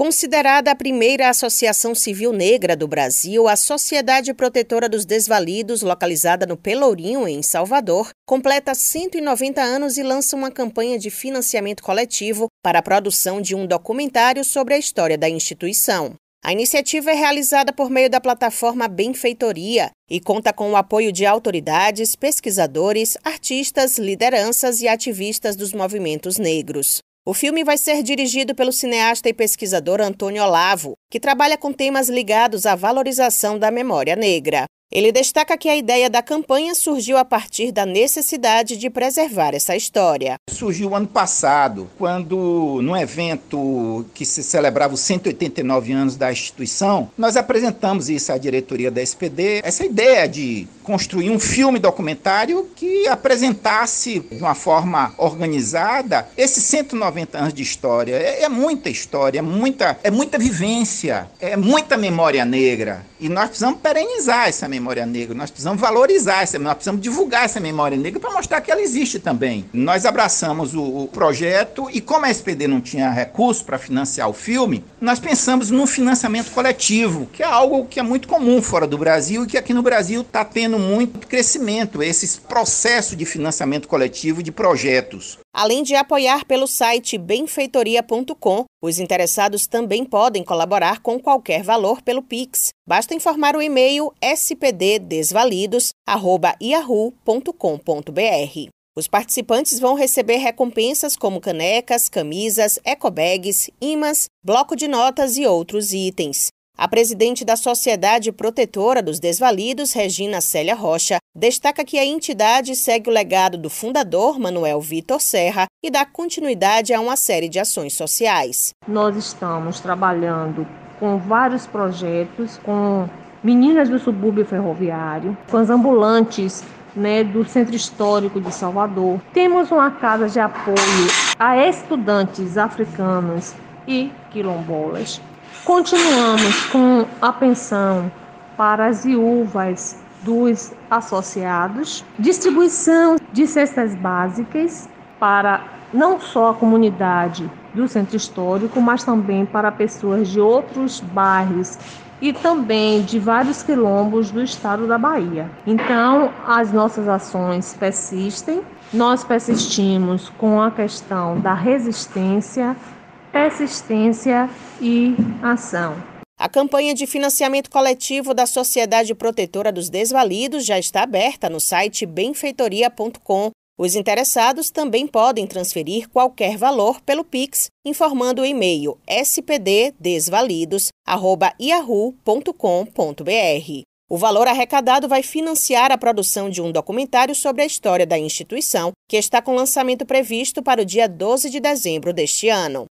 Considerada a primeira associação civil negra do Brasil, a Sociedade Protetora dos Desvalidos, localizada no Pelourinho, em Salvador, completa 190 anos e lança uma campanha de financiamento coletivo para a produção de um documentário sobre a história da instituição. A iniciativa é realizada por meio da plataforma Benfeitoria e conta com o apoio de autoridades, pesquisadores, artistas, lideranças e ativistas dos movimentos negros. O filme vai ser dirigido pelo cineasta e pesquisador Antônio Olavo, que trabalha com temas ligados à valorização da memória negra. Ele destaca que a ideia da campanha surgiu a partir da necessidade de preservar essa história. Surgiu ano passado, quando, num evento que se celebrava os 189 anos da instituição, nós apresentamos isso à diretoria da SPD, essa ideia de construir um filme documentário que apresentasse de uma forma organizada esses 190 anos de história. É, é muita história, é muita, é muita vivência, é muita memória negra. E nós precisamos perenizar essa memória negra, nós precisamos valorizar essa, nós precisamos divulgar essa memória negra para mostrar que ela existe também. Nós abraçamos o, o projeto e como a SPD não tinha recurso para financiar o filme, nós pensamos num financiamento coletivo, que é algo que é muito comum fora do Brasil e que aqui no Brasil está tendo muito crescimento, esse processo de financiamento coletivo de projetos. Além de apoiar pelo site benfeitoria.com, os interessados também podem colaborar com qualquer valor pelo Pix. Basta informar o e-mail spddesvalidos@yahoo.com.br. Os participantes vão receber recompensas como canecas, camisas, ecobags, imãs, bloco de notas e outros itens. A presidente da Sociedade Protetora dos Desvalidos, Regina Célia Rocha, destaca que a entidade segue o legado do fundador, Manuel Vitor Serra, e dá continuidade a uma série de ações sociais. Nós estamos trabalhando com vários projetos, com meninas do subúrbio ferroviário, com as ambulantes né, do Centro Histórico de Salvador. Temos uma casa de apoio a estudantes africanos e quilombolas. Continuamos com a pensão para as viúvas dos associados, distribuição de cestas básicas para não só a comunidade do centro histórico, mas também para pessoas de outros bairros e também de vários quilombos do estado da Bahia. Então, as nossas ações persistem, nós persistimos com a questão da resistência persistência e ação. A campanha de financiamento coletivo da Sociedade Protetora dos Desvalidos já está aberta no site benfeitoria.com. Os interessados também podem transferir qualquer valor pelo Pix, informando o e-mail spddesvalidos@yahoo.com.br. O valor arrecadado vai financiar a produção de um documentário sobre a história da instituição, que está com lançamento previsto para o dia 12 de dezembro deste ano.